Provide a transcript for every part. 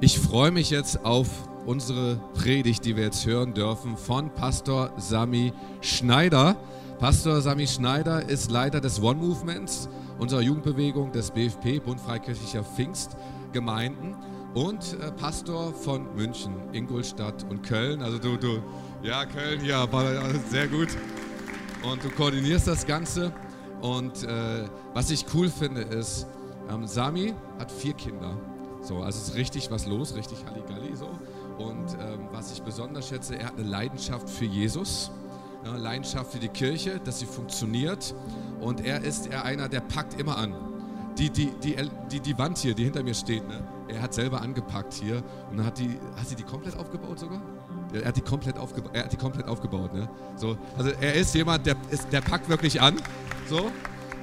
Ich freue mich jetzt auf unsere Predigt, die wir jetzt hören dürfen, von Pastor Sami Schneider. Pastor Sami Schneider ist Leiter des One Movements, unserer Jugendbewegung des BFP, Bund Freikirchlicher Pfingstgemeinden und äh, Pastor von München, Ingolstadt und Köln. Also du, du, ja, Köln, ja, sehr gut. Und du koordinierst das Ganze. Und äh, was ich cool finde, ist, ähm, Sami hat vier Kinder. So, also ist richtig was los, richtig Halligalli so. Und ähm, was ich besonders schätze, er hat eine Leidenschaft für Jesus, ja, Leidenschaft für die Kirche, dass sie funktioniert. Und er ist er einer, der packt immer an. Die, die, die, die, die Wand hier, die hinter mir steht, ne? er hat selber angepackt hier und hat die, hat sie die komplett aufgebaut sogar? Er hat die komplett, aufgeba er hat die komplett aufgebaut. Ne? So, also er ist jemand, der, ist, der packt wirklich an. So,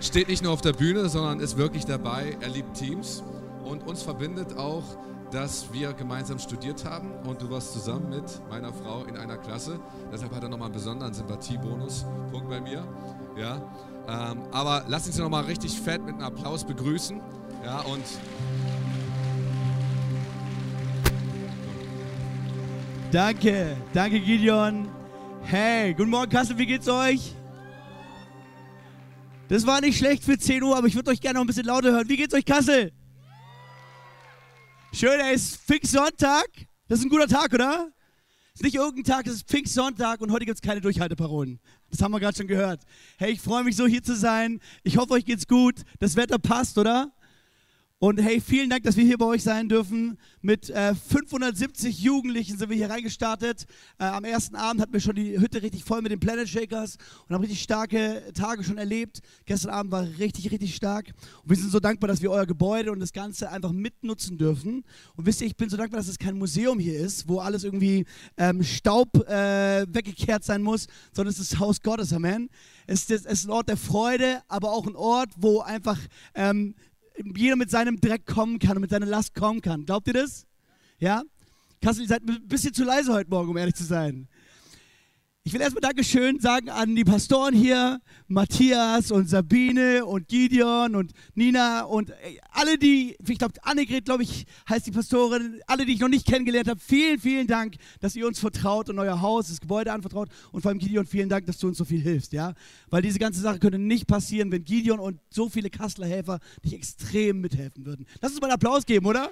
steht nicht nur auf der Bühne, sondern ist wirklich dabei. Er liebt Teams. Und uns verbindet auch, dass wir gemeinsam studiert haben und du warst zusammen mit meiner Frau in einer Klasse. Deshalb hat er nochmal einen besonderen Sympathiebonus-Punkt bei mir. Ja, ähm, aber lass uns nochmal richtig fett mit einem Applaus begrüßen. Ja, und Danke, danke Gideon. Hey, guten Morgen Kassel, wie geht's euch? Das war nicht schlecht für 10 Uhr, aber ich würde euch gerne noch ein bisschen lauter hören. Wie geht's euch Kassel? Schön, ey, ist Pfingstsonntag. Das ist ein guter Tag, oder? Ist nicht irgendein Tag, es ist Pfingstsonntag und heute gibt es keine Durchhalteparolen. Das haben wir gerade schon gehört. Hey, ich freue mich so hier zu sein. Ich hoffe, euch geht's gut. Das Wetter passt, oder? Und hey, vielen Dank, dass wir hier bei euch sein dürfen. Mit äh, 570 Jugendlichen sind wir hier reingestartet. Äh, am ersten Abend hatten wir schon die Hütte richtig voll mit den Planet Shakers und haben richtig starke Tage schon erlebt. Gestern Abend war richtig, richtig stark. Und wir sind so dankbar, dass wir euer Gebäude und das Ganze einfach mitnutzen dürfen. Und wisst ihr, ich bin so dankbar, dass es kein Museum hier ist, wo alles irgendwie ähm, Staub äh, weggekehrt sein muss, sondern es ist das Haus Gottes, Amen. Es ist, es ist ein Ort der Freude, aber auch ein Ort, wo einfach ähm, jeder mit seinem Dreck kommen kann und mit seiner Last kommen kann. Glaubt ihr das? Ja? Kassel, ihr seid ein bisschen zu leise heute Morgen, um ehrlich zu sein. Ich will erstmal Dankeschön sagen an die Pastoren hier, Matthias und Sabine und Gideon und Nina und alle, die, ich glaube, Annegret, glaube ich, heißt die Pastorin, alle, die ich noch nicht kennengelernt habe. Vielen, vielen Dank, dass ihr uns vertraut und euer Haus, das Gebäude anvertraut. Und vor allem Gideon, vielen Dank, dass du uns so viel hilfst, ja. Weil diese ganze Sache könnte nicht passieren, wenn Gideon und so viele Kasseler Helfer dich extrem mithelfen würden. Lass uns mal einen Applaus geben, oder?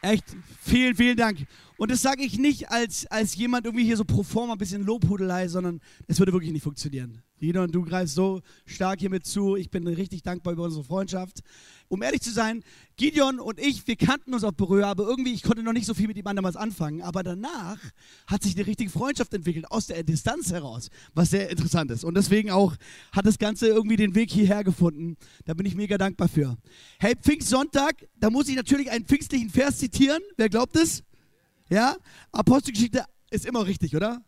Echt, vielen, vielen Dank. Und das sage ich nicht als, als jemand irgendwie hier so pro forma ein bisschen Lobhudelei, sondern es würde wirklich nicht funktionieren. Gideon, du greifst so stark hiermit zu. Ich bin richtig dankbar über unsere Freundschaft. Um ehrlich zu sein, Gideon und ich, wir kannten uns auf Berühre, aber irgendwie, ich konnte noch nicht so viel mit ihm damals anfangen. Aber danach hat sich eine richtige Freundschaft entwickelt, aus der Distanz heraus, was sehr interessant ist. Und deswegen auch hat das Ganze irgendwie den Weg hierher gefunden. Da bin ich mega dankbar für. Hey, Pfingstsonntag, da muss ich natürlich einen pfingstlichen Vers zitieren. Wer glaubt es? Ja? Apostelgeschichte ist immer richtig, oder?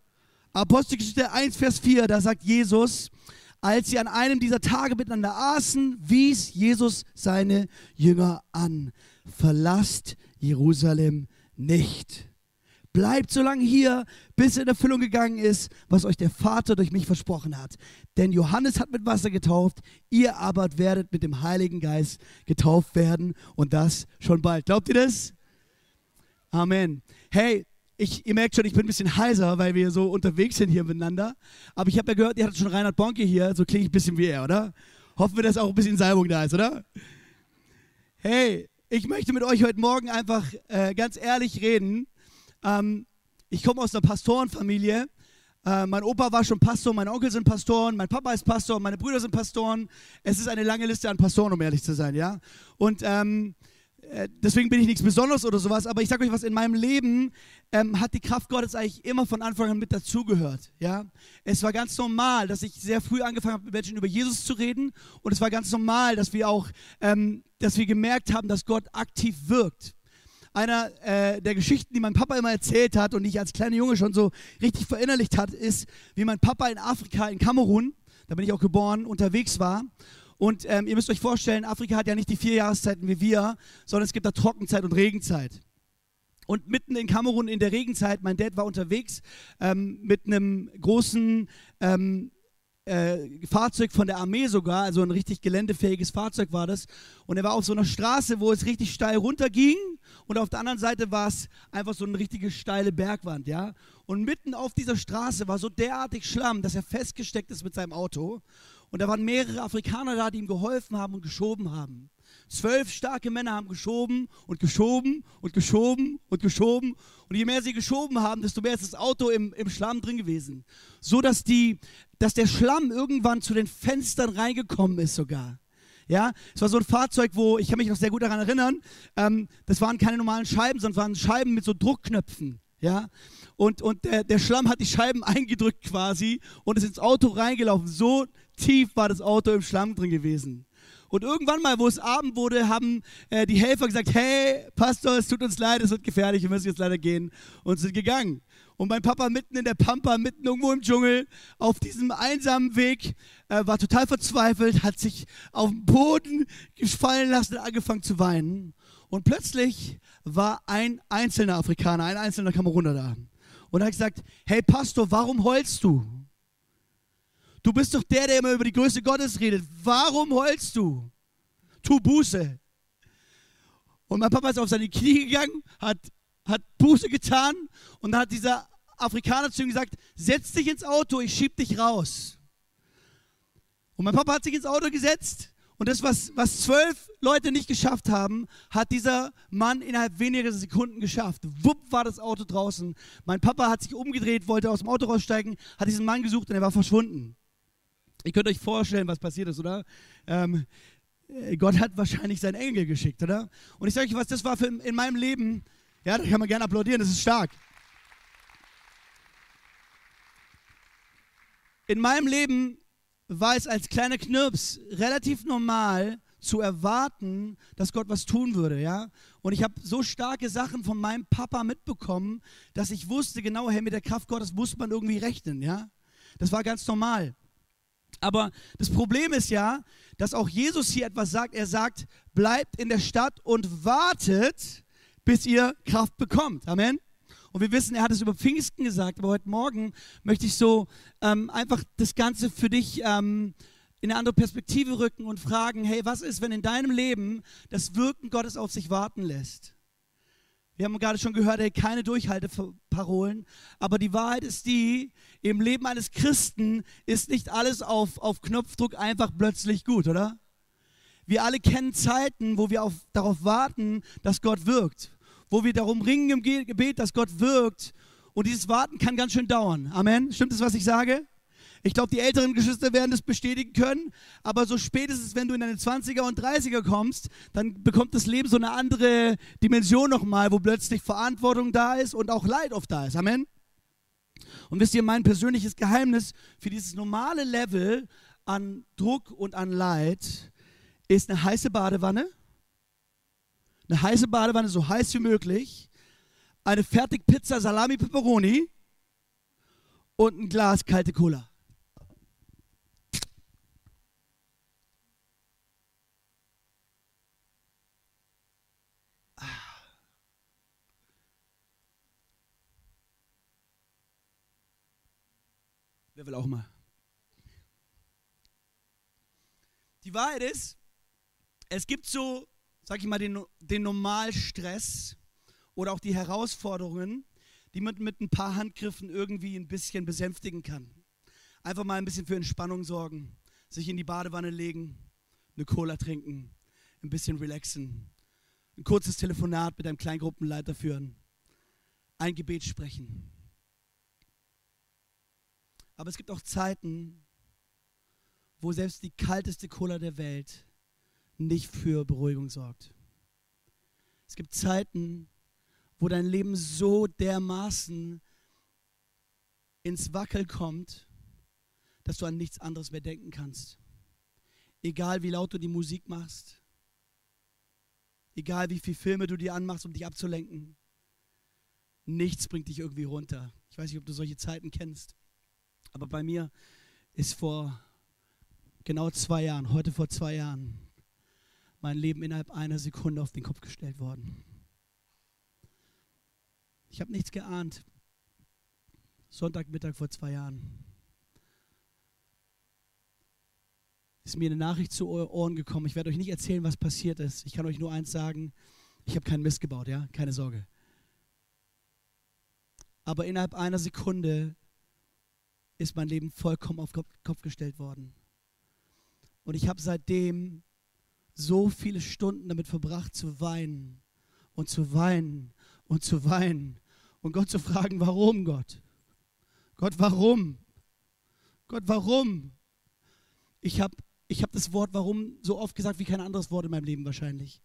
Apostelgeschichte 1, Vers 4, da sagt Jesus, als sie an einem dieser Tage miteinander aßen, wies Jesus seine Jünger an. Verlasst Jerusalem nicht. Bleibt so lange hier, bis in Erfüllung gegangen ist, was euch der Vater durch mich versprochen hat. Denn Johannes hat mit Wasser getauft, ihr aber werdet mit dem Heiligen Geist getauft werden und das schon bald. Glaubt ihr das? Amen. Hey, ich, ihr merkt schon, ich bin ein bisschen heiser, weil wir so unterwegs sind hier miteinander. Aber ich habe ja gehört, ihr hattet schon Reinhard Bonke hier, so klinge ich ein bisschen wie er, oder? Hoffen wir, dass auch ein bisschen Salbung da ist, oder? Hey, ich möchte mit euch heute Morgen einfach äh, ganz ehrlich reden. Ähm, ich komme aus einer Pastorenfamilie. Äh, mein Opa war schon Pastor, meine Onkel sind Pastoren, mein Papa ist Pastor, meine Brüder sind Pastoren. Es ist eine lange Liste an Pastoren, um ehrlich zu sein, ja. Und ähm, äh, deswegen bin ich nichts Besonderes oder sowas, aber ich sage euch was, in meinem Leben ähm, hat die Kraft Gottes eigentlich immer von Anfang an mit dazugehört. Ja? Es war ganz normal, dass ich sehr früh angefangen habe, mit Menschen über Jesus zu reden und es war ganz normal, dass wir auch, ähm, dass wir gemerkt haben, dass Gott aktiv wirkt. Einer äh, der Geschichten, die mein Papa immer erzählt hat und die ich als kleiner Junge schon so richtig verinnerlicht hat, ist, wie mein Papa in Afrika, in Kamerun, da bin ich auch geboren, unterwegs war und ähm, ihr müsst euch vorstellen, Afrika hat ja nicht die vier Jahreszeiten wie wir, sondern es gibt da Trockenzeit und Regenzeit. Und mitten in Kamerun in der Regenzeit, mein Dad war unterwegs ähm, mit einem großen ähm, äh, Fahrzeug von der Armee sogar, also ein richtig geländefähiges Fahrzeug war das. Und er war auf so einer Straße, wo es richtig steil runterging und auf der anderen Seite war es einfach so eine richtige steile Bergwand, ja. Und mitten auf dieser Straße war so derartig Schlamm, dass er festgesteckt ist mit seinem Auto. Und da waren mehrere Afrikaner da, die ihm geholfen haben und geschoben haben. Zwölf starke Männer haben geschoben und geschoben und geschoben und geschoben. Und je mehr sie geschoben haben, desto mehr ist das Auto im, im Schlamm drin gewesen. So dass, die, dass der Schlamm irgendwann zu den Fenstern reingekommen ist sogar. Ja, es war so ein Fahrzeug, wo, ich kann mich noch sehr gut daran erinnern, ähm, das waren keine normalen Scheiben, sondern waren Scheiben mit so Druckknöpfen. Ja, und, und der, der Schlamm hat die Scheiben eingedrückt quasi und ist ins Auto reingelaufen. So tief war das Auto im Schlamm drin gewesen. Und irgendwann mal, wo es Abend wurde, haben äh, die Helfer gesagt, hey, Pastor, es tut uns leid, es wird gefährlich, wir müssen jetzt leider gehen und sind gegangen. Und mein Papa mitten in der Pampa, mitten irgendwo im Dschungel, auf diesem einsamen Weg, äh, war total verzweifelt, hat sich auf den Boden gefallen lassen und angefangen zu weinen. Und plötzlich war ein einzelner Afrikaner, ein einzelner Kameruner da. Und er hat gesagt, hey Pastor, warum heulst du? Du bist doch der, der immer über die Größe Gottes redet. Warum heulst du? Tu Buße. Und mein Papa ist auf seine Knie gegangen, hat, hat Buße getan und hat dieser Afrikaner zu ihm gesagt, setz dich ins Auto, ich schieb dich raus. Und mein Papa hat sich ins Auto gesetzt und das, was, was zwölf Leute nicht geschafft haben, hat dieser Mann innerhalb weniger Sekunden geschafft. Wupp war das Auto draußen. Mein Papa hat sich umgedreht, wollte aus dem Auto raussteigen, hat diesen Mann gesucht und er war verschwunden. Ihr könnt euch vorstellen, was passiert ist, oder? Ähm, äh, Gott hat wahrscheinlich seinen Engel geschickt, oder? Und ich sage euch was, das war für in meinem Leben, ja, da kann man gerne applaudieren, das ist stark. In meinem Leben war es als kleiner Knirps relativ normal zu erwarten, dass Gott was tun würde, ja? Und ich habe so starke Sachen von meinem Papa mitbekommen, dass ich wusste genau, hey, mit der Kraft Gottes muss man irgendwie rechnen, ja? Das war ganz normal. Aber das Problem ist ja, dass auch Jesus hier etwas sagt. Er sagt, bleibt in der Stadt und wartet, bis ihr Kraft bekommt. Amen. Und wir wissen, er hat es über Pfingsten gesagt, aber heute Morgen möchte ich so ähm, einfach das Ganze für dich ähm, in eine andere Perspektive rücken und fragen, hey, was ist, wenn in deinem Leben das Wirken Gottes auf sich warten lässt? Wir haben gerade schon gehört, hey, keine Durchhalteparolen. Aber die Wahrheit ist die, im Leben eines Christen ist nicht alles auf, auf Knopfdruck einfach plötzlich gut, oder? Wir alle kennen Zeiten, wo wir auf, darauf warten, dass Gott wirkt. Wo wir darum ringen im Gebet, dass Gott wirkt. Und dieses Warten kann ganz schön dauern. Amen. Stimmt es, was ich sage? Ich glaube, die älteren Geschwister werden das bestätigen können, aber so spätestens, wenn du in deine 20er und 30er kommst, dann bekommt das Leben so eine andere Dimension nochmal, wo plötzlich Verantwortung da ist und auch Leid oft da ist. Amen. Und wisst ihr, mein persönliches Geheimnis für dieses normale Level an Druck und an Leid ist eine heiße Badewanne. Eine heiße Badewanne, so heiß wie möglich. Eine Fertigpizza Salami Pepperoni und ein Glas kalte Cola. Wer will auch mal? Die Wahrheit ist, es gibt so, sag ich mal, den, den Normalstress oder auch die Herausforderungen, die man mit ein paar Handgriffen irgendwie ein bisschen besänftigen kann. Einfach mal ein bisschen für Entspannung sorgen, sich in die Badewanne legen, eine Cola trinken, ein bisschen relaxen, ein kurzes Telefonat mit einem Kleingruppenleiter führen, ein Gebet sprechen. Aber es gibt auch Zeiten, wo selbst die kalteste Cola der Welt nicht für Beruhigung sorgt. Es gibt Zeiten, wo dein Leben so dermaßen ins Wackel kommt, dass du an nichts anderes mehr denken kannst. Egal wie laut du die Musik machst, egal wie viele Filme du dir anmachst, um dich abzulenken, nichts bringt dich irgendwie runter. Ich weiß nicht, ob du solche Zeiten kennst. Aber bei mir ist vor genau zwei Jahren, heute vor zwei Jahren, mein Leben innerhalb einer Sekunde auf den Kopf gestellt worden. Ich habe nichts geahnt. Sonntagmittag vor zwei Jahren. ist mir eine Nachricht zu Ohren gekommen. Ich werde euch nicht erzählen, was passiert ist. Ich kann euch nur eins sagen, ich habe keinen Mist gebaut, ja, keine Sorge. Aber innerhalb einer Sekunde ist mein Leben vollkommen auf Kopf gestellt worden. Und ich habe seitdem so viele Stunden damit verbracht zu weinen und zu weinen und zu weinen und Gott zu fragen, warum Gott? Gott, warum? Gott, warum? Ich habe ich hab das Wort warum so oft gesagt wie kein anderes Wort in meinem Leben wahrscheinlich.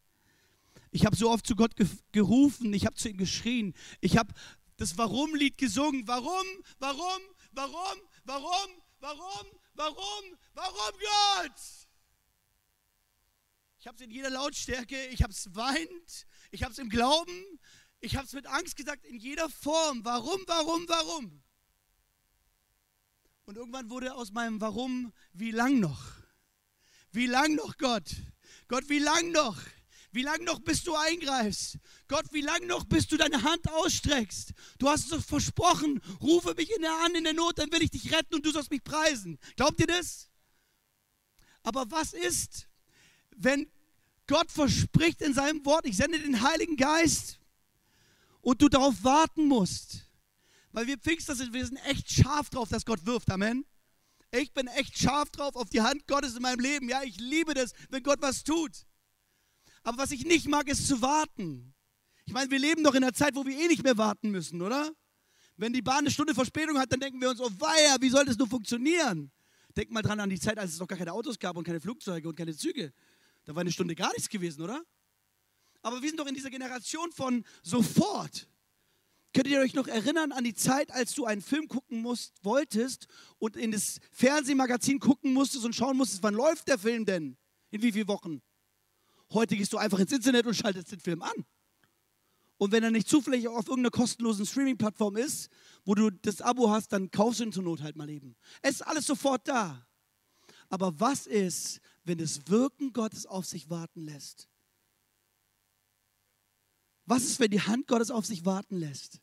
Ich habe so oft zu Gott gerufen, ich habe zu ihm geschrien, ich habe das Warum-Lied gesungen. Warum, warum, warum, warum, warum, warum, warum Gott? Ich habe es in jeder Lautstärke, ich habe es weint, ich habe es im Glauben, ich habe es mit Angst gesagt, in jeder Form. Warum, warum, warum? Und irgendwann wurde aus meinem Warum, wie lang noch? Wie lang noch, Gott? Gott, wie lang noch? Wie lange noch, bis du eingreifst? Gott, wie lange noch, bis du deine Hand ausstreckst? Du hast es versprochen, rufe mich in der an in der Not, dann will ich dich retten und du sollst mich preisen. Glaubt ihr das? Aber was ist, wenn Gott verspricht in seinem Wort, ich sende den Heiligen Geist und du darauf warten musst? Weil wir Pfingster sind, wir sind echt scharf drauf, dass Gott wirft. Amen. Ich bin echt scharf drauf auf die Hand Gottes in meinem Leben. Ja, ich liebe das, wenn Gott was tut. Aber was ich nicht mag, ist zu warten. Ich meine, wir leben doch in einer Zeit, wo wir eh nicht mehr warten müssen, oder? Wenn die Bahn eine Stunde Verspätung hat, dann denken wir uns, oh weia, wie soll das nur funktionieren? Denk mal dran an die Zeit, als es noch gar keine Autos gab und keine Flugzeuge und keine Züge. Da war eine Stunde gar nichts gewesen, oder? Aber wir sind doch in dieser Generation von sofort. Könnt ihr euch noch erinnern an die Zeit, als du einen Film gucken musst, wolltest und in das Fernsehmagazin gucken musstest und schauen musstest, wann läuft der Film denn? In wie vielen Wochen? Heute gehst du einfach ins Internet und schaltest den Film an. Und wenn er nicht zufällig auf irgendeiner kostenlosen Streaming-Plattform ist, wo du das Abo hast, dann kaufst du ihn zur Not halt mal eben. Es ist alles sofort da. Aber was ist, wenn das Wirken Gottes auf sich warten lässt? Was ist, wenn die Hand Gottes auf sich warten lässt?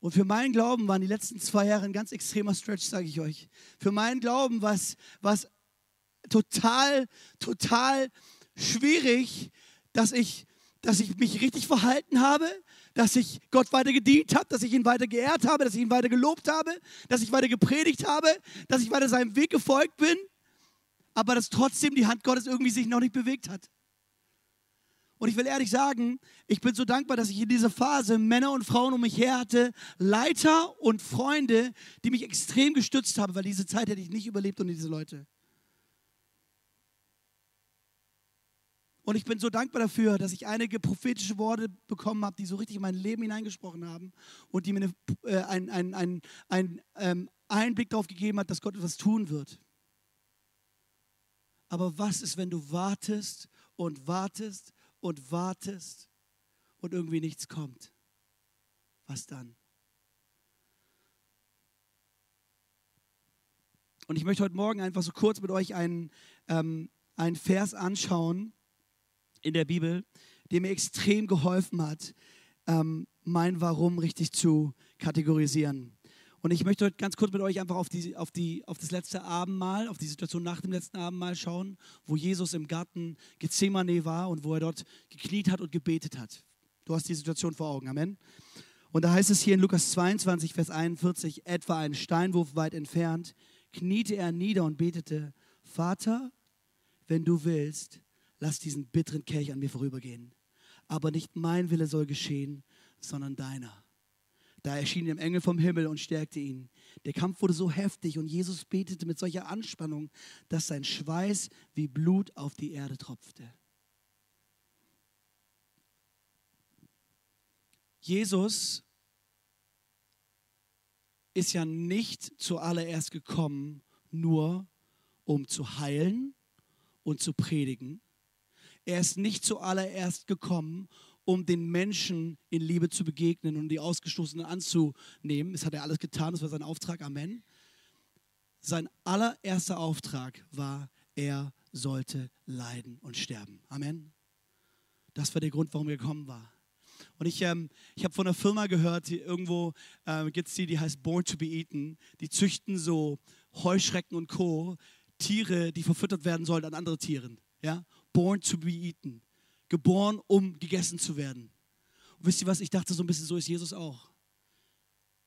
Und für meinen Glauben waren die letzten zwei Jahre ein ganz extremer Stretch, sage ich euch. Für meinen Glauben war es total, total schwierig, dass ich, dass ich mich richtig verhalten habe, dass ich Gott weiter gedient habe, dass ich ihn weiter geehrt habe, dass ich ihn weiter gelobt habe, dass ich weiter gepredigt habe, dass ich weiter seinem Weg gefolgt bin, aber dass trotzdem die Hand Gottes irgendwie sich noch nicht bewegt hat. Und ich will ehrlich sagen, ich bin so dankbar, dass ich in dieser Phase Männer und Frauen um mich her hatte, Leiter und Freunde, die mich extrem gestützt haben, weil diese Zeit hätte ich nicht überlebt ohne diese Leute. Und ich bin so dankbar dafür, dass ich einige prophetische Worte bekommen habe, die so richtig in mein Leben hineingesprochen haben und die mir eine, äh, einen ein, ein, ein, ähm, Einblick darauf gegeben hat, dass Gott etwas tun wird. Aber was ist, wenn du wartest und wartest und wartest und irgendwie nichts kommt. Was dann? Und ich möchte heute Morgen einfach so kurz mit euch einen, ähm, einen Vers anschauen in der Bibel, der mir extrem geholfen hat, ähm, mein Warum richtig zu kategorisieren. Und ich möchte heute ganz kurz mit euch einfach auf, die, auf, die, auf das letzte Abendmahl, auf die Situation nach dem letzten Abendmahl schauen, wo Jesus im Garten Gethsemane war und wo er dort gekniet hat und gebetet hat. Du hast die Situation vor Augen, Amen. Und da heißt es hier in Lukas 22, Vers 41, etwa einen Steinwurf weit entfernt, kniete er nieder und betete, Vater, wenn du willst, lass diesen bitteren Kelch an mir vorübergehen. Aber nicht mein Wille soll geschehen, sondern deiner. Da erschien ihm Engel vom Himmel und stärkte ihn. Der Kampf wurde so heftig und Jesus betete mit solcher Anspannung, dass sein Schweiß wie Blut auf die Erde tropfte. Jesus ist ja nicht zuallererst gekommen, nur um zu heilen und zu predigen. Er ist nicht zuallererst gekommen, um den Menschen in Liebe zu begegnen und die Ausgestoßenen anzunehmen. Das hat er alles getan, das war sein Auftrag. Amen. Sein allererster Auftrag war, er sollte leiden und sterben. Amen. Das war der Grund, warum er gekommen war. Und ich, ähm, ich habe von einer Firma gehört, die irgendwo äh, gibt es die, die heißt Born to be Eaten. Die züchten so Heuschrecken und Co. Tiere, die verfüttert werden sollen an andere Tieren. Ja? Born to be eaten. Geboren, um gegessen zu werden. Und wisst ihr was? Ich dachte so ein bisschen, so ist Jesus auch.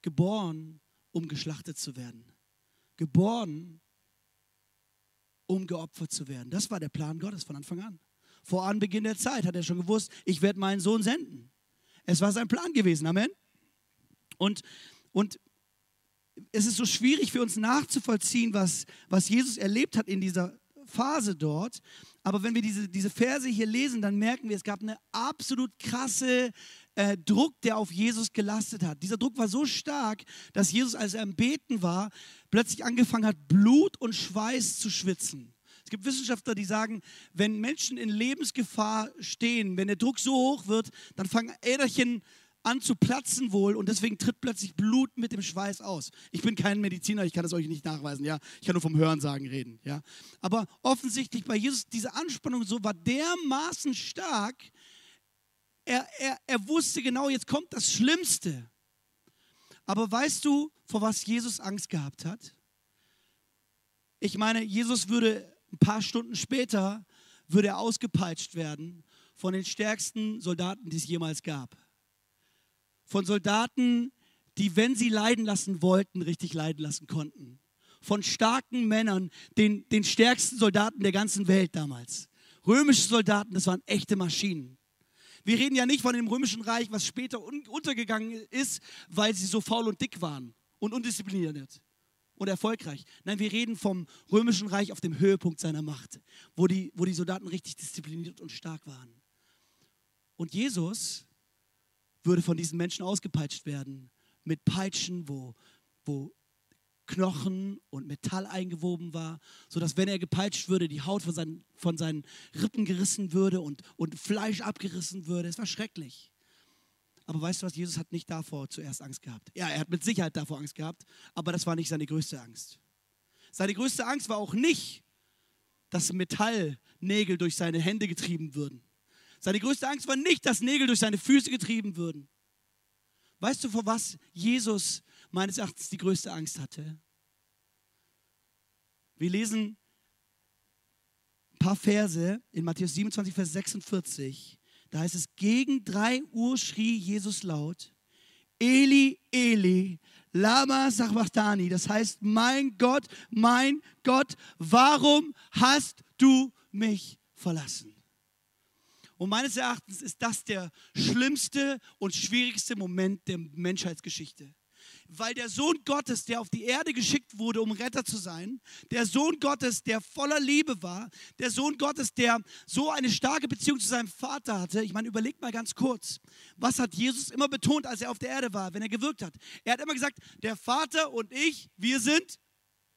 Geboren, um geschlachtet zu werden. Geboren, um geopfert zu werden. Das war der Plan Gottes von Anfang an. Vor Anbeginn der Zeit hat er schon gewusst, ich werde meinen Sohn senden. Es war sein Plan gewesen, Amen. Und, und es ist so schwierig für uns nachzuvollziehen, was, was Jesus erlebt hat in dieser Phase dort. Aber wenn wir diese, diese Verse hier lesen, dann merken wir, es gab eine absolut krasse äh, Druck, der auf Jesus gelastet hat. Dieser Druck war so stark, dass Jesus, als er im Beten war, plötzlich angefangen hat, Blut und Schweiß zu schwitzen. Es gibt Wissenschaftler, die sagen, wenn Menschen in Lebensgefahr stehen, wenn der Druck so hoch wird, dann fangen Äderchen an zu platzen wohl und deswegen tritt plötzlich Blut mit dem Schweiß aus. Ich bin kein Mediziner, ich kann das euch nicht nachweisen, ja. Ich kann nur vom Hörensagen reden, ja. Aber offensichtlich bei Jesus diese Anspannung so war dermaßen stark, er, er, er wusste genau, jetzt kommt das Schlimmste. Aber weißt du, vor was Jesus Angst gehabt hat? Ich meine, Jesus würde ein paar Stunden später würde er ausgepeitscht werden von den stärksten Soldaten, die es jemals gab. Von Soldaten, die, wenn sie leiden lassen wollten, richtig leiden lassen konnten. Von starken Männern, den, den stärksten Soldaten der ganzen Welt damals. Römische Soldaten, das waren echte Maschinen. Wir reden ja nicht von dem römischen Reich, was später un untergegangen ist, weil sie so faul und dick waren und undiszipliniert und erfolgreich. Nein, wir reden vom römischen Reich auf dem Höhepunkt seiner Macht, wo die, wo die Soldaten richtig diszipliniert und stark waren. Und Jesus würde von diesen Menschen ausgepeitscht werden mit Peitschen, wo, wo Knochen und Metall eingewoben war, sodass, wenn er gepeitscht würde, die Haut von seinen, von seinen Rippen gerissen würde und, und Fleisch abgerissen würde. Es war schrecklich. Aber weißt du was, Jesus hat nicht davor zuerst Angst gehabt. Ja, er hat mit Sicherheit davor Angst gehabt, aber das war nicht seine größte Angst. Seine größte Angst war auch nicht, dass Metallnägel durch seine Hände getrieben würden. Seine größte Angst war nicht, dass Nägel durch seine Füße getrieben würden. Weißt du, vor was Jesus meines Erachtens die größte Angst hatte? Wir lesen ein paar Verse in Matthäus 27, Vers 46. Da heißt es, gegen drei Uhr schrie Jesus laut, Eli, Eli, Lama Sabachthani. Das heißt, mein Gott, mein Gott, warum hast du mich verlassen? Und meines Erachtens ist das der schlimmste und schwierigste Moment der Menschheitsgeschichte. Weil der Sohn Gottes, der auf die Erde geschickt wurde, um Retter zu sein, der Sohn Gottes, der voller Liebe war, der Sohn Gottes, der so eine starke Beziehung zu seinem Vater hatte. Ich meine, überlegt mal ganz kurz, was hat Jesus immer betont, als er auf der Erde war, wenn er gewirkt hat? Er hat immer gesagt, der Vater und ich, wir sind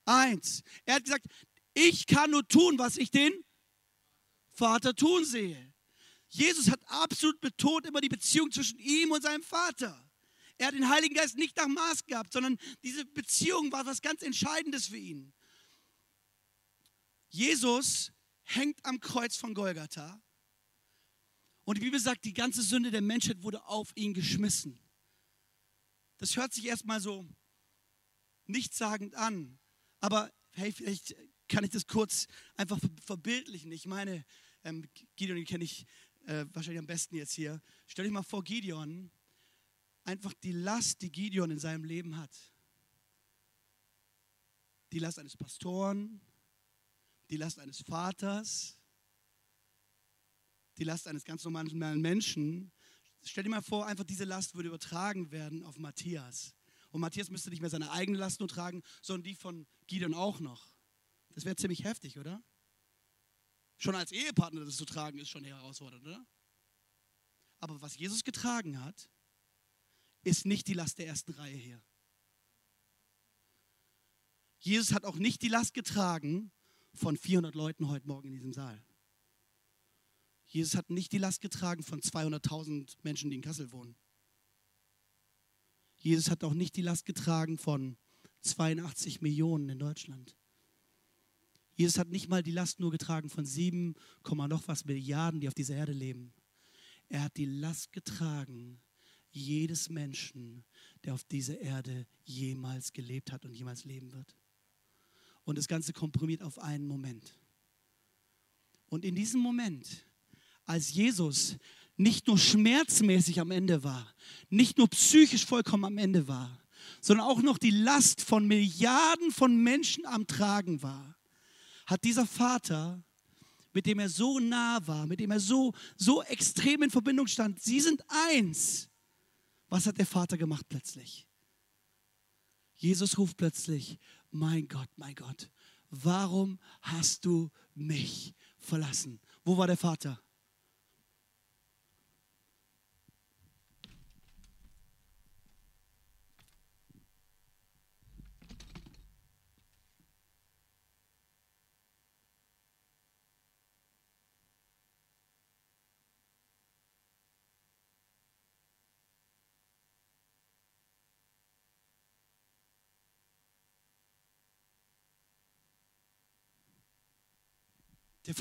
eins. Er hat gesagt, ich kann nur tun, was ich den Vater tun sehe. Jesus hat absolut betont immer die Beziehung zwischen ihm und seinem Vater. Er hat den Heiligen Geist nicht nach Maß gehabt, sondern diese Beziehung war was ganz Entscheidendes für ihn. Jesus hängt am Kreuz von Golgatha und die Bibel sagt, die ganze Sünde der Menschheit wurde auf ihn geschmissen. Das hört sich erstmal so nichtssagend an, aber hey, vielleicht kann ich das kurz einfach verbildlichen. Ich meine, ähm, Gideon, kenne ich äh, wahrscheinlich am besten jetzt hier. Stell dich mal vor, Gideon, einfach die Last, die Gideon in seinem Leben hat. Die Last eines Pastoren, die Last eines Vaters, die Last eines ganz normalen Menschen. Stell dir mal vor, einfach diese Last würde übertragen werden auf Matthias. Und Matthias müsste nicht mehr seine eigene Last nur tragen, sondern die von Gideon auch noch. Das wäre ziemlich heftig, oder? Schon als Ehepartner das zu tragen, ist schon herausfordernd, oder? Aber was Jesus getragen hat, ist nicht die Last der ersten Reihe hier. Jesus hat auch nicht die Last getragen von 400 Leuten heute Morgen in diesem Saal. Jesus hat nicht die Last getragen von 200.000 Menschen, die in Kassel wohnen. Jesus hat auch nicht die Last getragen von 82 Millionen in Deutschland. Jesus hat nicht mal die Last nur getragen von sieben, noch was Milliarden, die auf dieser Erde leben. Er hat die Last getragen jedes Menschen, der auf dieser Erde jemals gelebt hat und jemals leben wird. Und das Ganze komprimiert auf einen Moment. Und in diesem Moment, als Jesus nicht nur schmerzmäßig am Ende war, nicht nur psychisch vollkommen am Ende war, sondern auch noch die Last von Milliarden von Menschen am Tragen war, hat dieser Vater, mit dem er so nah war, mit dem er so, so extrem in Verbindung stand, sie sind eins. Was hat der Vater gemacht plötzlich? Jesus ruft plötzlich, mein Gott, mein Gott, warum hast du mich verlassen? Wo war der Vater?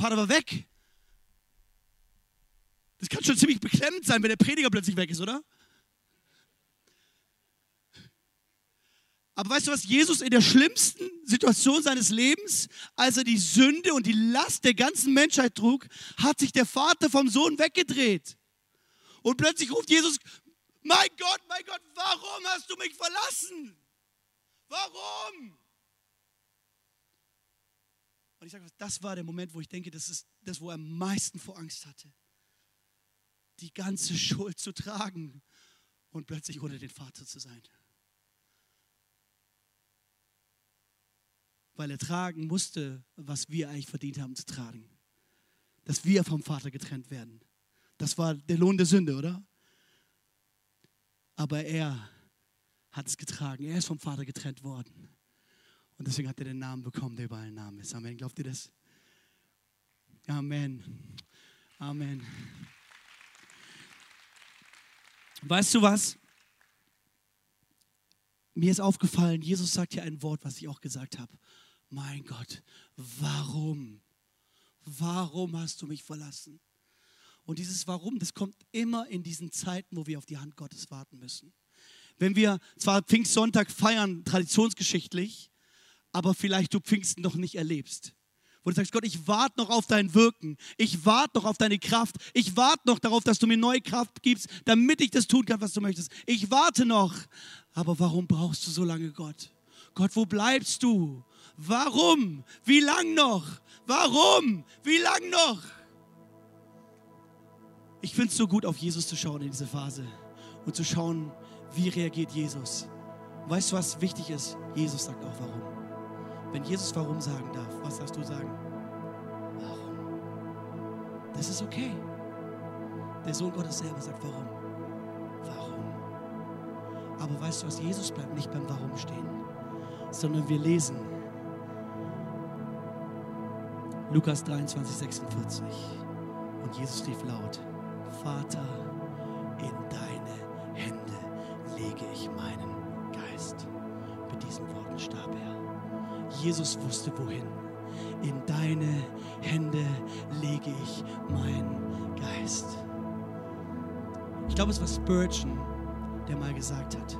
Vater war weg. Das kann schon ziemlich beklemmend sein, wenn der Prediger plötzlich weg ist, oder? Aber weißt du was, Jesus in der schlimmsten Situation seines Lebens, als er die Sünde und die Last der ganzen Menschheit trug, hat sich der Vater vom Sohn weggedreht. Und plötzlich ruft Jesus, mein Gott, mein Gott, warum hast du mich verlassen? Warum? Und ich sage, das war der Moment, wo ich denke, das ist das, wo er am meisten vor Angst hatte. Die ganze Schuld zu tragen und plötzlich ohne den Vater zu sein. Weil er tragen musste, was wir eigentlich verdient haben zu tragen. Dass wir vom Vater getrennt werden. Das war der Lohn der Sünde, oder? Aber er hat es getragen. Er ist vom Vater getrennt worden. Und deswegen hat er den Namen bekommen, der über allen Namen ist. Amen. Glaubt ihr das? Amen. Amen. Weißt du was? Mir ist aufgefallen, Jesus sagt hier ein Wort, was ich auch gesagt habe. Mein Gott, warum? Warum hast du mich verlassen? Und dieses Warum, das kommt immer in diesen Zeiten, wo wir auf die Hand Gottes warten müssen. Wenn wir zwar Pfingstsonntag feiern, traditionsgeschichtlich, aber vielleicht du Pfingsten noch nicht erlebst. Wo du sagst, Gott, ich warte noch auf dein Wirken. Ich warte noch auf deine Kraft. Ich warte noch darauf, dass du mir neue Kraft gibst, damit ich das tun kann, was du möchtest. Ich warte noch. Aber warum brauchst du so lange, Gott? Gott, wo bleibst du? Warum? Wie lang noch? Warum? Wie lang noch? Ich finde es so gut, auf Jesus zu schauen in dieser Phase und zu schauen, wie reagiert Jesus. Weißt du, was wichtig ist? Jesus sagt auch warum. Wenn Jesus warum sagen darf, was darfst du sagen? Warum? Das ist okay. Der Sohn Gottes selber sagt warum. Warum? Aber weißt du was? Jesus bleibt nicht beim Warum stehen, sondern wir lesen Lukas 23, 46. Und Jesus rief laut, Vater, in deine Hände lege ich meinen Geist. Mit diesen Worten starb er. Jesus wusste wohin. In deine Hände lege ich meinen Geist. Ich glaube, es war Spurgeon, der mal gesagt hat,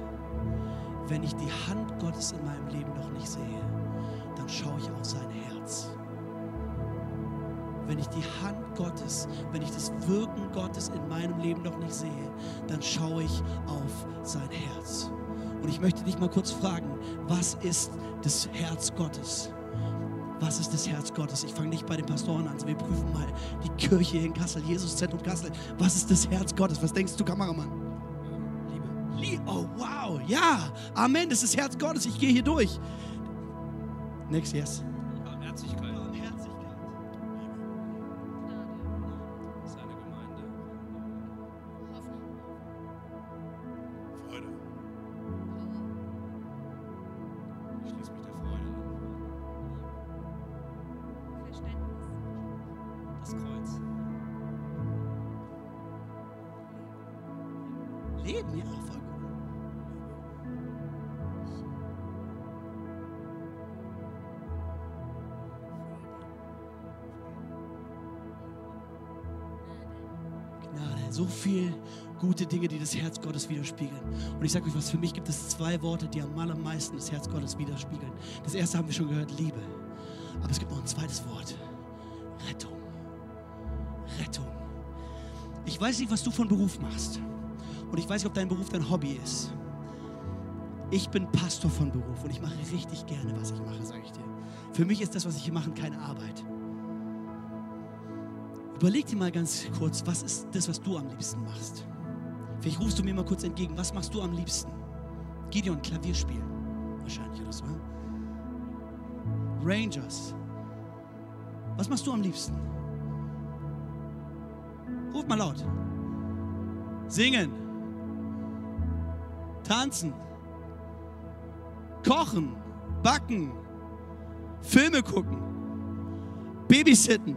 wenn ich die Hand Gottes in meinem Leben noch nicht sehe, dann schaue ich auf sein Herz. Wenn ich die Hand Gottes, wenn ich das Wirken Gottes in meinem Leben noch nicht sehe, dann schaue ich auf sein Herz. Und ich möchte dich mal kurz fragen, was ist das Herz Gottes? Was ist das Herz Gottes? Ich fange nicht bei den Pastoren an, wir prüfen mal die Kirche in Kassel, Jesuszentrum Kassel. Was ist das Herz Gottes? Was denkst du, Kameramann? Liebe. Oh, wow. Ja. Amen. Das ist das Herz Gottes. Ich gehe hier durch. Next, yes. Leben, ja, voll so viel gute Dinge, die das Herz Gottes widerspiegeln. Und ich sage euch was, für mich gibt es zwei Worte, die am allermeisten das Herz Gottes widerspiegeln. Das erste haben wir schon gehört, Liebe. Aber es gibt noch ein zweites Wort. Rettung. Rettung. Ich weiß nicht, was du von Beruf machst. Und ich weiß nicht, ob dein Beruf dein Hobby ist. Ich bin Pastor von Beruf und ich mache richtig gerne, was ich mache, sage ich dir. Für mich ist das, was ich hier mache, keine Arbeit. Überleg dir mal ganz kurz, was ist das, was du am liebsten machst? Vielleicht rufst du mir mal kurz entgegen, was machst du am liebsten? Gideon, Klavier spielen. Wahrscheinlich oder so. ne? Rangers. Was machst du am liebsten? Ruf mal laut. Singen. Tanzen. Kochen. Backen. Filme gucken. Babysitten.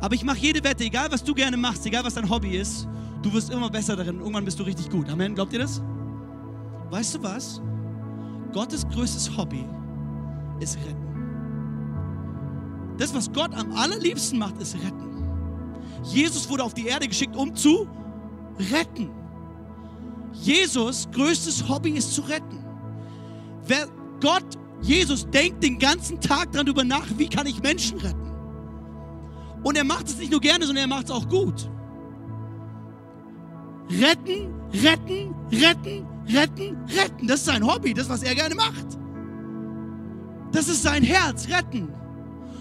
Aber ich mache jede Wette, egal was du gerne machst, egal was dein Hobby ist, du wirst immer besser darin. Irgendwann bist du richtig gut. Amen. Glaubt ihr das? Weißt du was? Gottes größtes Hobby ist retten. Das, was Gott am allerliebsten macht, ist retten. Jesus wurde auf die Erde geschickt, um zu retten. Jesus größtes Hobby ist zu retten. Wer Gott, Jesus denkt den ganzen Tag darüber nach, wie kann ich Menschen retten. Und er macht es nicht nur gerne, sondern er macht es auch gut. Retten, retten, retten, retten, retten. Das ist sein Hobby, das, was er gerne macht. Das ist sein Herz, retten.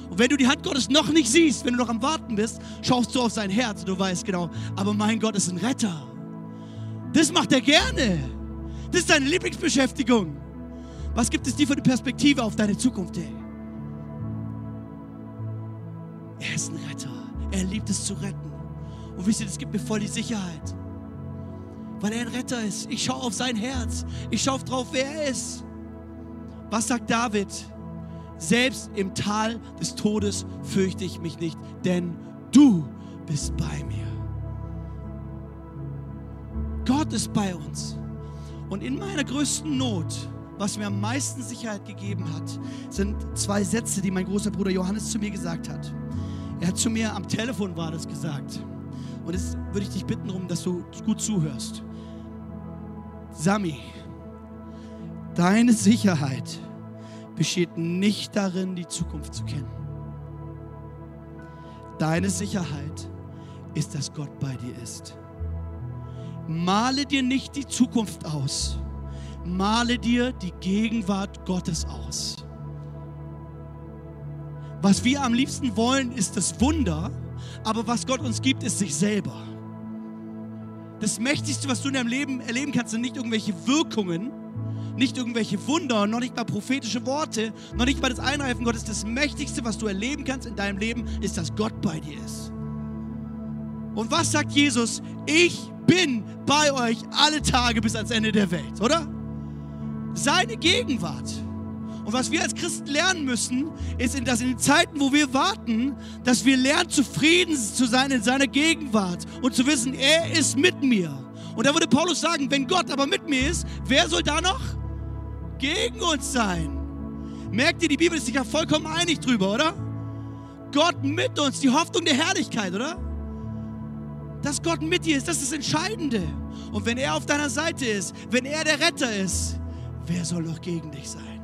Und wenn du die Hand Gottes noch nicht siehst, wenn du noch am Warten bist, schaust du auf sein Herz und du weißt genau, aber mein Gott ist ein Retter. Das macht er gerne. Das ist seine Lieblingsbeschäftigung. Was gibt es dir für eine Perspektive auf deine Zukunft, ey? Er ist ein Retter. Er liebt es zu retten. Und wisst ihr, das gibt mir voll die Sicherheit. Weil er ein Retter ist. Ich schaue auf sein Herz. Ich schaue drauf, wer er ist. Was sagt David? Selbst im Tal des Todes fürchte ich mich nicht, denn du bist bei mir. Gott ist bei uns. Und in meiner größten Not, was mir am meisten Sicherheit gegeben hat, sind zwei Sätze, die mein großer Bruder Johannes zu mir gesagt hat. Er hat zu mir am Telefon war das gesagt. Und jetzt würde ich dich bitten darum, dass du gut zuhörst. Sami, deine Sicherheit besteht nicht darin, die Zukunft zu kennen. Deine Sicherheit ist, dass Gott bei dir ist. Male dir nicht die Zukunft aus. Male dir die Gegenwart Gottes aus. Was wir am liebsten wollen, ist das Wunder, aber was Gott uns gibt, ist sich selber. Das Mächtigste, was du in deinem Leben erleben kannst, sind nicht irgendwelche Wirkungen, nicht irgendwelche Wunder, noch nicht mal prophetische Worte, noch nicht mal das Einreifen Gottes. Das Mächtigste, was du erleben kannst in deinem Leben, ist, dass Gott bei dir ist. Und was sagt Jesus? Ich bin bei euch alle Tage bis ans Ende der Welt, oder? Seine Gegenwart. Und was wir als Christen lernen müssen, ist, dass in den Zeiten, wo wir warten, dass wir lernen, zufrieden zu sein in seiner Gegenwart und zu wissen, er ist mit mir. Und da würde Paulus sagen, wenn Gott aber mit mir ist, wer soll da noch gegen uns sein? Merkt ihr, die Bibel ist sich ja vollkommen einig drüber, oder? Gott mit uns, die Hoffnung der Herrlichkeit, oder? Dass Gott mit dir ist, das ist das Entscheidende. Und wenn er auf deiner Seite ist, wenn er der Retter ist, wer soll noch gegen dich sein?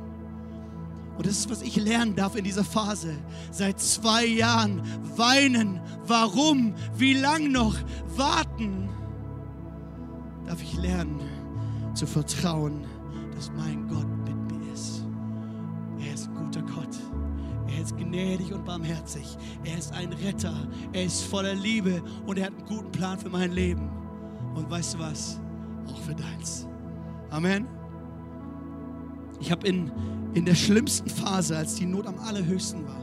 Und das ist, was ich lernen darf in dieser Phase. Seit zwei Jahren weinen. Warum? Wie lang noch? Warten. Darf ich lernen zu vertrauen, dass mein Gott ist gnädig und barmherzig. Er ist ein Retter. Er ist voller Liebe und er hat einen guten Plan für mein Leben. Und weißt du was? Auch für deins. Amen. Ich habe in, in der schlimmsten Phase, als die Not am allerhöchsten war,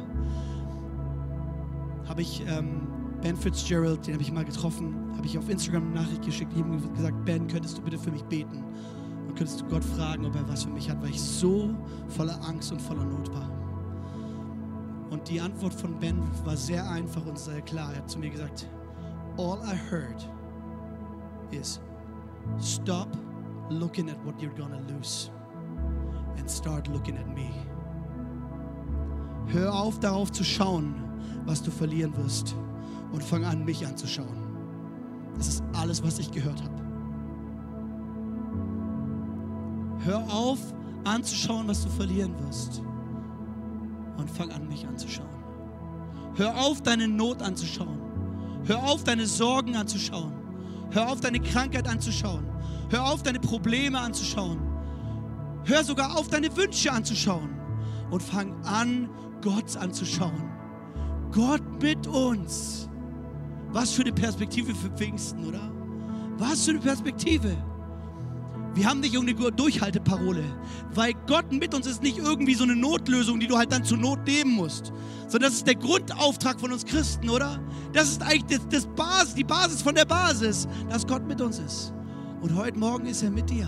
habe ich ähm, Ben Fitzgerald, den habe ich mal getroffen, habe ich auf Instagram eine Nachricht geschickt. Ich habe ihm gesagt, Ben, könntest du bitte für mich beten? Und könntest du Gott fragen, ob er was für mich hat, weil ich so voller Angst und voller Not war. Und die Antwort von Ben war sehr einfach und sehr klar. Er hat zu mir gesagt, all I heard is stop looking at what you're gonna lose and start looking at me. Hör auf darauf zu schauen, was du verlieren wirst und fang an, mich anzuschauen. Das ist alles, was ich gehört habe. Hör auf, anzuschauen, was du verlieren wirst. Und fang an, mich anzuschauen. Hör auf, deine Not anzuschauen. Hör auf, deine Sorgen anzuschauen. Hör auf, deine Krankheit anzuschauen. Hör auf, deine Probleme anzuschauen. Hör sogar auf, deine Wünsche anzuschauen. Und fang an, Gott anzuschauen. Gott mit uns. Was für eine Perspektive für Pfingsten, oder? Was für eine Perspektive. Wir haben nicht irgendeine Durchhalteparole, weil Gott mit uns ist nicht irgendwie so eine Notlösung, die du halt dann zur Not nehmen musst, sondern das ist der Grundauftrag von uns Christen, oder? Das ist eigentlich das, das Basis, die Basis von der Basis, dass Gott mit uns ist. Und heute Morgen ist er mit dir.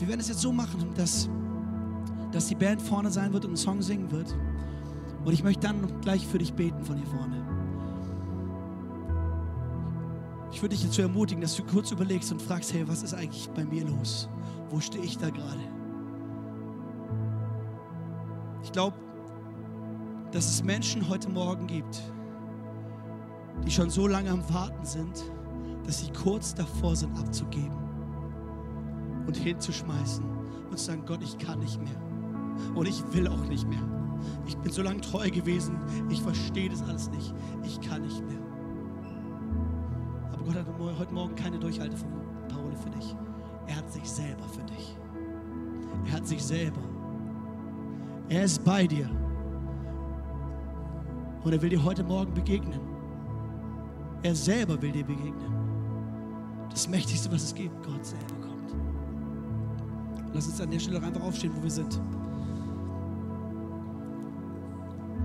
Wir werden es jetzt so machen, dass, dass die Band vorne sein wird und einen Song singen wird. Und ich möchte dann gleich für dich beten von hier vorne. Ich würde dich so ermutigen, dass du kurz überlegst und fragst, hey, was ist eigentlich bei mir los? Wo stehe ich da gerade? Ich glaube, dass es Menschen heute Morgen gibt, die schon so lange am Warten sind, dass sie kurz davor sind abzugeben und hinzuschmeißen und zu sagen, Gott, ich kann nicht mehr und ich will auch nicht mehr. Ich bin so lange treu gewesen, ich verstehe das alles nicht, ich kann nicht mehr. Gott hat heute Morgen keine Durchhalteparole für dich. Er hat sich selber für dich. Er hat sich selber. Er ist bei dir. Und er will dir heute Morgen begegnen. Er selber will dir begegnen. Das Mächtigste, was es gibt, Gott selber kommt. Lass uns an der Stelle einfach aufstehen, wo wir sind.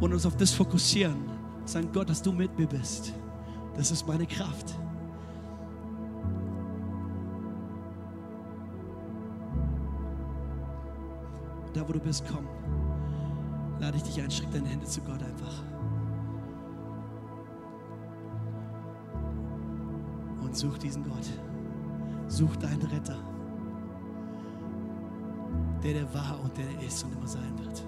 Und uns auf das fokussieren. Sagen, Gott, dass du mit mir bist. Das ist meine Kraft. Wo du bist, komm. Lade ich dich ein, streck deine Hände zu Gott einfach. Und such diesen Gott. Such deinen Retter. Der, der war und der, der ist und immer sein wird.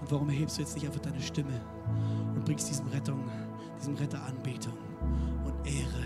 Und warum erhebst du jetzt nicht einfach deine Stimme und bringst diesem Rettung, diesem Retter Anbetung und Ehre